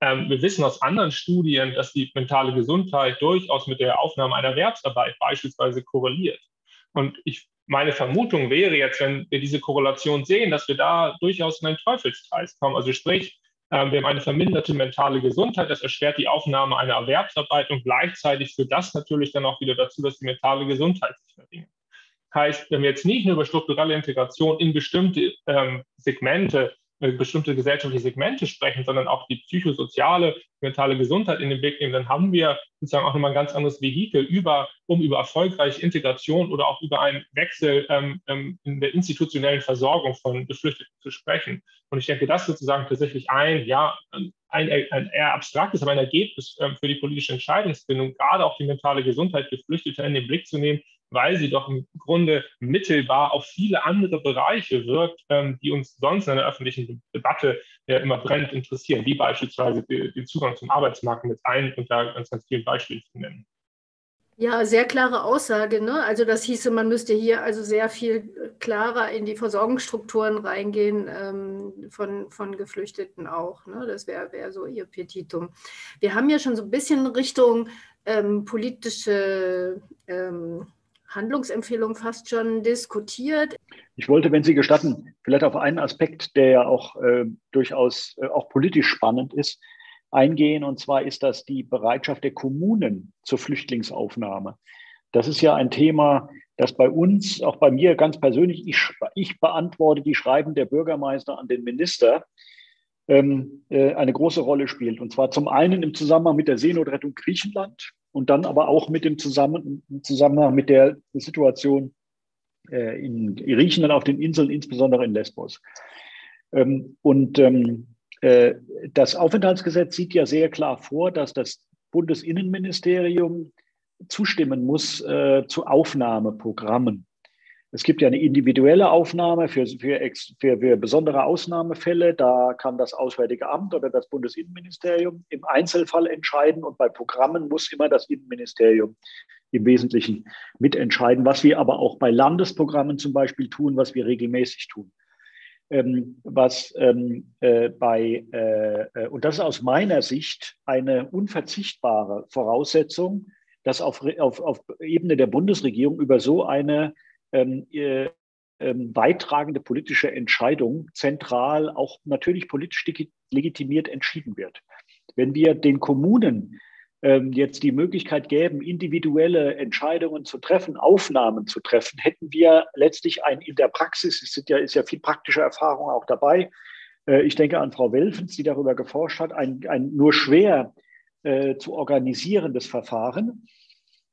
ähm, wir wissen aus anderen Studien, dass die mentale Gesundheit durchaus mit der Aufnahme einer Erwerbsarbeit beispielsweise korreliert. Und ich, meine Vermutung wäre jetzt, wenn wir diese Korrelation sehen, dass wir da durchaus in einen Teufelskreis kommen. Also sprich, ähm, wir haben eine verminderte mentale Gesundheit, das erschwert die Aufnahme einer Erwerbsarbeit und gleichzeitig führt das natürlich dann auch wieder dazu, dass die mentale Gesundheit sich verringert. Heißt, wenn wir jetzt nicht nur über strukturelle Integration in bestimmte ähm, Segmente bestimmte gesellschaftliche Segmente sprechen, sondern auch die psychosoziale, mentale Gesundheit in den Blick nehmen, dann haben wir sozusagen auch nochmal ein ganz anderes Vehikel, über, um über erfolgreiche Integration oder auch über einen Wechsel ähm, ähm, in der institutionellen Versorgung von Geflüchteten zu sprechen. Und ich denke, das ist sozusagen tatsächlich ein, ja, ein, ein eher abstraktes, aber ein Ergebnis ähm, für die politische Entscheidungsfindung, gerade auch die mentale Gesundheit Geflüchteter in den Blick zu nehmen, weil sie doch im Grunde mittelbar auf viele andere Bereiche wirkt, ähm, die uns sonst in der öffentlichen Debatte ja immer brennend interessieren, wie beispielsweise den Zugang zum Arbeitsmarkt mit ein und da ganz, ganz vielen Beispielen zu nennen. Ja, sehr klare Aussage. Ne? Also das hieße, man müsste hier also sehr viel klarer in die Versorgungsstrukturen reingehen ähm, von, von Geflüchteten auch. Ne? Das wäre wär so Ihr Petitum. Wir haben ja schon so ein bisschen Richtung ähm, politische ähm, Handlungsempfehlung fast schon diskutiert. Ich wollte, wenn Sie gestatten, vielleicht auf einen Aspekt, der ja auch äh, durchaus äh, auch politisch spannend ist, eingehen. Und zwar ist das die Bereitschaft der Kommunen zur Flüchtlingsaufnahme. Das ist ja ein Thema, das bei uns, auch bei mir ganz persönlich, ich, ich beantworte die Schreiben der Bürgermeister an den Minister, ähm, äh, eine große Rolle spielt. Und zwar zum einen im Zusammenhang mit der Seenotrettung Griechenland und dann aber auch mit dem Zusammen Zusammenhang mit der Situation äh, in Griechenland auf den Inseln, insbesondere in Lesbos. Ähm, und ähm, äh, das Aufenthaltsgesetz sieht ja sehr klar vor, dass das Bundesinnenministerium zustimmen muss äh, zu Aufnahmeprogrammen. Es gibt ja eine individuelle Aufnahme für, für, für, für, besondere Ausnahmefälle. Da kann das Auswärtige Amt oder das Bundesinnenministerium im Einzelfall entscheiden. Und bei Programmen muss immer das Innenministerium im Wesentlichen mitentscheiden, was wir aber auch bei Landesprogrammen zum Beispiel tun, was wir regelmäßig tun. Ähm, was ähm, äh, bei, äh, äh und das ist aus meiner Sicht eine unverzichtbare Voraussetzung, dass auf, auf, auf Ebene der Bundesregierung über so eine ähm, äh, ähm, beitragende politische Entscheidung zentral auch natürlich politisch legitimiert entschieden wird. Wenn wir den Kommunen ähm, jetzt die Möglichkeit gäben, individuelle Entscheidungen zu treffen, Aufnahmen zu treffen, hätten wir letztlich ein in der Praxis, es ja, ist ja viel praktische Erfahrung auch dabei. Äh, ich denke an Frau Welfens, die darüber geforscht hat, ein, ein nur schwer äh, zu organisierendes Verfahren.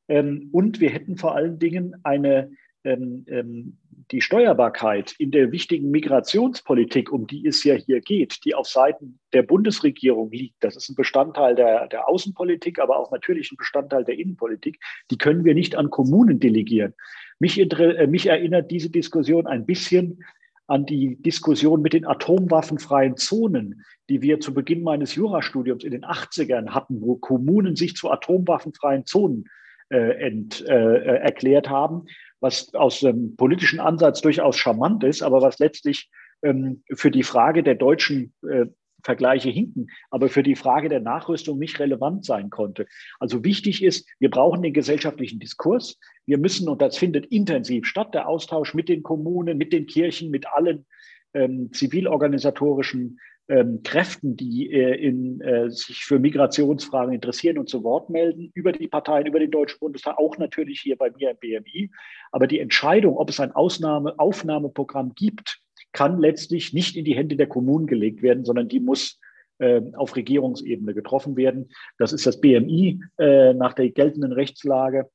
Ähm, und wir hätten vor allen Dingen eine die Steuerbarkeit in der wichtigen Migrationspolitik, um die es ja hier geht, die auf Seiten der Bundesregierung liegt, das ist ein Bestandteil der, der Außenpolitik, aber auch natürlich ein Bestandteil der Innenpolitik, die können wir nicht an Kommunen delegieren. Mich, äh, mich erinnert diese Diskussion ein bisschen an die Diskussion mit den atomwaffenfreien Zonen, die wir zu Beginn meines Jurastudiums in den 80ern hatten, wo Kommunen sich zu atomwaffenfreien Zonen äh, ent, äh, äh erklärt haben was aus dem politischen Ansatz durchaus charmant ist, aber was letztlich ähm, für die Frage der deutschen äh, Vergleiche hinken, aber für die Frage der Nachrüstung nicht relevant sein konnte. Also wichtig ist, wir brauchen den gesellschaftlichen Diskurs. Wir müssen, und das findet intensiv statt, der Austausch mit den Kommunen, mit den Kirchen, mit allen ähm, zivilorganisatorischen ähm, Kräften, die äh, in, äh, sich für Migrationsfragen interessieren und zu Wort melden, über die Parteien, über den Deutschen Bundestag, auch natürlich hier bei mir im BMI. Aber die Entscheidung, ob es ein Ausnahme Aufnahmeprogramm gibt, kann letztlich nicht in die Hände der Kommunen gelegt werden, sondern die muss äh, auf Regierungsebene getroffen werden. Das ist das BMI äh, nach der geltenden Rechtslage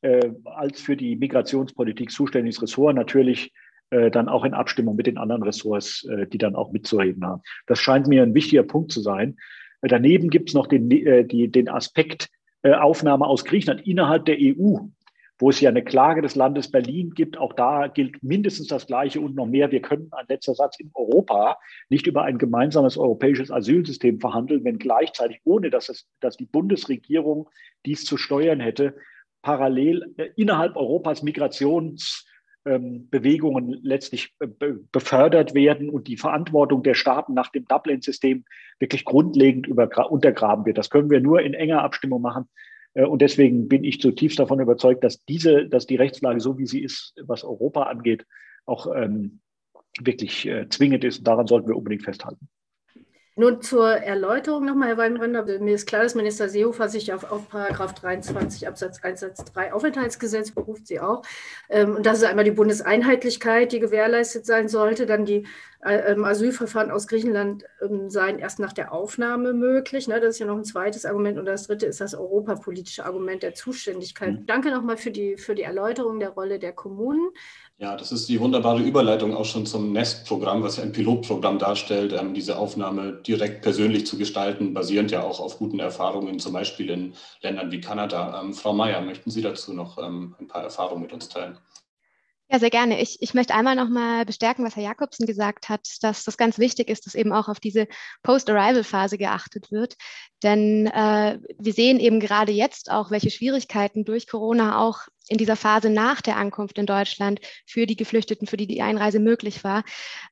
äh, als für die Migrationspolitik zuständiges Ressort natürlich dann auch in Abstimmung mit den anderen Ressorts, äh, die dann auch mitzureden haben. Das scheint mir ein wichtiger Punkt zu sein. Äh, daneben gibt es noch den, die, den Aspekt Aufnahme aus Griechenland innerhalb der EU, wo es ja eine Klage des Landes Berlin gibt. Auch da gilt mindestens das Gleiche und noch mehr. Wir können, ein letzter Satz, in Europa nicht über ein gemeinsames europäisches Asylsystem verhandeln, wenn gleichzeitig, ohne dass, es, dass die Bundesregierung dies zu steuern hätte, parallel innerhalb Europas Migrations- Bewegungen letztlich befördert werden und die Verantwortung der Staaten nach dem Dublin-System wirklich grundlegend untergraben wird. Das können wir nur in enger Abstimmung machen. Äh, und deswegen bin ich zutiefst davon überzeugt, dass diese, dass die Rechtslage so wie sie ist, was Europa angeht, auch ähm, wirklich äh, zwingend ist. Daran sollten wir unbedingt festhalten. Nur zur Erläuterung nochmal, Herr Weinbrenner. Mir ist klar, dass Minister Seehofer sich auf, auf Paragraph 23 Absatz 1 Satz 3 Aufenthaltsgesetz beruft, sie auch. Ähm, und das ist einmal die Bundeseinheitlichkeit, die gewährleistet sein sollte. Dann die äh, ähm, Asylverfahren aus Griechenland ähm, seien erst nach der Aufnahme möglich. Ne? Das ist ja noch ein zweites Argument. Und das dritte ist das europapolitische Argument der Zuständigkeit. Mhm. Danke nochmal für die, für die Erläuterung der Rolle der Kommunen. Ja, das ist die wunderbare Überleitung auch schon zum NEST-Programm, was ja ein Pilotprogramm darstellt, ähm, diese Aufnahme direkt persönlich zu gestalten, basierend ja auch auf guten Erfahrungen, zum Beispiel in Ländern wie Kanada. Ähm, Frau Mayer, möchten Sie dazu noch ähm, ein paar Erfahrungen mit uns teilen? Ja, sehr gerne. Ich, ich möchte einmal nochmal bestärken, was Herr Jakobsen gesagt hat, dass das ganz wichtig ist, dass eben auch auf diese Post-Arrival-Phase geachtet wird. Denn äh, wir sehen eben gerade jetzt auch, welche Schwierigkeiten durch Corona auch in dieser Phase nach der Ankunft in Deutschland für die Geflüchteten, für die die Einreise möglich war,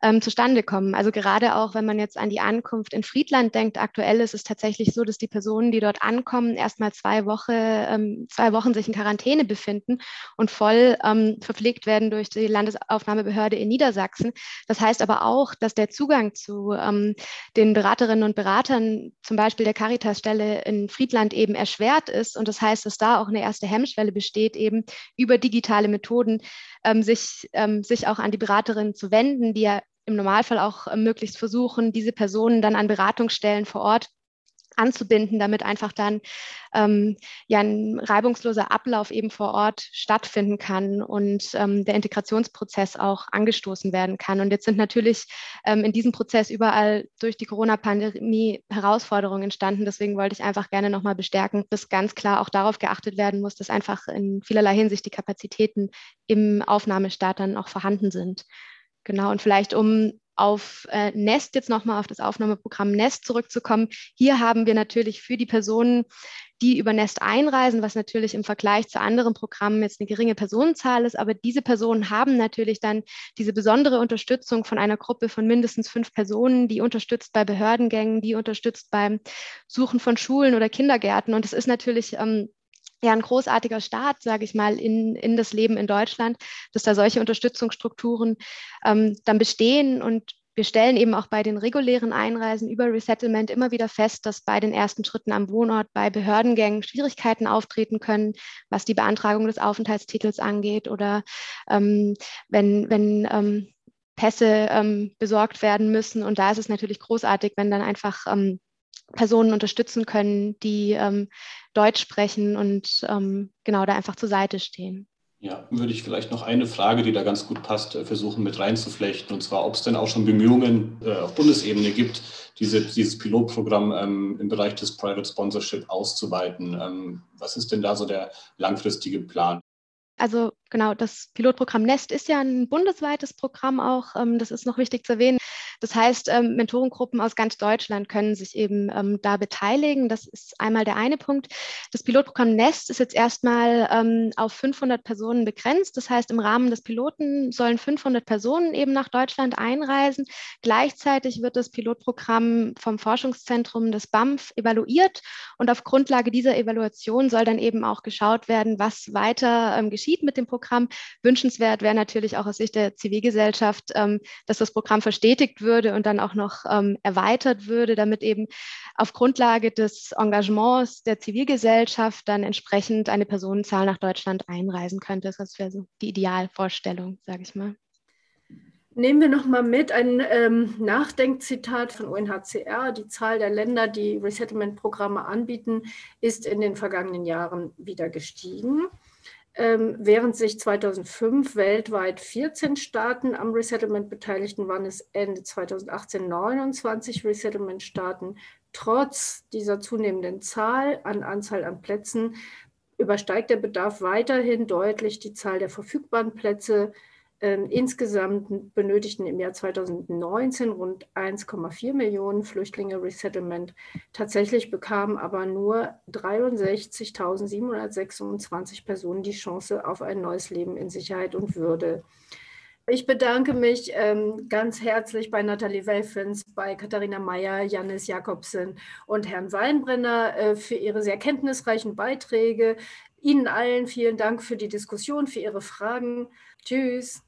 ähm, zustande kommen. Also gerade auch, wenn man jetzt an die Ankunft in Friedland denkt, aktuell ist es tatsächlich so, dass die Personen, die dort ankommen, erstmal zwei, Woche, ähm, zwei Wochen sich in Quarantäne befinden und voll ähm, verpflegt werden durch die Landesaufnahmebehörde in Niedersachsen. Das heißt aber auch, dass der Zugang zu ähm, den Beraterinnen und Beratern, zum Beispiel der Caritas-Stelle in Friedland, eben erschwert ist. Und das heißt, dass da auch eine erste Hemmschwelle besteht, eben über digitale Methoden ähm, sich, ähm, sich auch an die Beraterinnen zu wenden, die ja im Normalfall auch äh, möglichst versuchen, diese Personen dann an Beratungsstellen vor Ort anzubinden, damit einfach dann ähm, ja ein reibungsloser Ablauf eben vor Ort stattfinden kann und ähm, der Integrationsprozess auch angestoßen werden kann. Und jetzt sind natürlich ähm, in diesem Prozess überall durch die Corona-Pandemie Herausforderungen entstanden. Deswegen wollte ich einfach gerne nochmal bestärken, dass ganz klar auch darauf geachtet werden muss, dass einfach in vielerlei Hinsicht die Kapazitäten im Aufnahmestaat dann auch vorhanden sind. Genau, und vielleicht um auf äh, Nest jetzt nochmal auf das Aufnahmeprogramm Nest zurückzukommen. Hier haben wir natürlich für die Personen, die über Nest einreisen, was natürlich im Vergleich zu anderen Programmen jetzt eine geringe Personenzahl ist, aber diese Personen haben natürlich dann diese besondere Unterstützung von einer Gruppe von mindestens fünf Personen, die unterstützt bei Behördengängen, die unterstützt beim Suchen von Schulen oder Kindergärten. Und es ist natürlich ähm, ja ein großartiger Start, sage ich mal, in, in das Leben in Deutschland, dass da solche Unterstützungsstrukturen ähm, dann bestehen. Und wir stellen eben auch bei den regulären Einreisen über Resettlement immer wieder fest, dass bei den ersten Schritten am Wohnort bei Behördengängen Schwierigkeiten auftreten können, was die Beantragung des Aufenthaltstitels angeht oder ähm, wenn, wenn ähm, Pässe ähm, besorgt werden müssen. Und da ist es natürlich großartig, wenn dann einfach ähm, Personen unterstützen können, die ähm, Deutsch sprechen und ähm, genau da einfach zur Seite stehen. Ja, würde ich vielleicht noch eine Frage, die da ganz gut passt, äh, versuchen mit reinzuflechten. Und zwar, ob es denn auch schon Bemühungen äh, auf Bundesebene gibt, diese, dieses Pilotprogramm ähm, im Bereich des Private Sponsorship auszuweiten. Ähm, was ist denn da so der langfristige Plan? Also genau, das Pilotprogramm Nest ist ja ein bundesweites Programm auch. Ähm, das ist noch wichtig zu erwähnen. Das heißt, ähm, Mentorengruppen aus ganz Deutschland können sich eben ähm, da beteiligen. Das ist einmal der eine Punkt. Das Pilotprogramm Nest ist jetzt erstmal ähm, auf 500 Personen begrenzt. Das heißt, im Rahmen des Piloten sollen 500 Personen eben nach Deutschland einreisen. Gleichzeitig wird das Pilotprogramm vom Forschungszentrum des BAMF evaluiert und auf Grundlage dieser Evaluation soll dann eben auch geschaut werden, was weiter ähm, geschieht mit dem Programm. Wünschenswert wäre natürlich auch aus Sicht der Zivilgesellschaft, ähm, dass das Programm verstetigt wird würde und dann auch noch ähm, erweitert würde, damit eben auf Grundlage des Engagements der Zivilgesellschaft dann entsprechend eine Personenzahl nach Deutschland einreisen könnte. Das wäre so die Idealvorstellung, sage ich mal. Nehmen wir noch mal mit ein ähm, Nachdenkzitat von UNHCR. Die Zahl der Länder, die Resettlement-Programme anbieten, ist in den vergangenen Jahren wieder gestiegen. Ähm, während sich 2005 weltweit 14 Staaten am Resettlement beteiligten, waren es Ende 2018 29 Resettlement-Staaten. Trotz dieser zunehmenden Zahl an Anzahl an Plätzen übersteigt der Bedarf weiterhin deutlich die Zahl der verfügbaren Plätze. Ähm, insgesamt benötigten im Jahr 2019 rund 1,4 Millionen Flüchtlinge Resettlement. Tatsächlich bekamen aber nur 63.726 Personen die Chance auf ein neues Leben in Sicherheit und Würde. Ich bedanke mich ähm, ganz herzlich bei Nathalie Welfens, bei Katharina Mayer, Janis Jakobsen und Herrn Weinbrenner äh, für ihre sehr kenntnisreichen Beiträge. Ihnen allen vielen Dank für die Diskussion, für Ihre Fragen. Tschüss.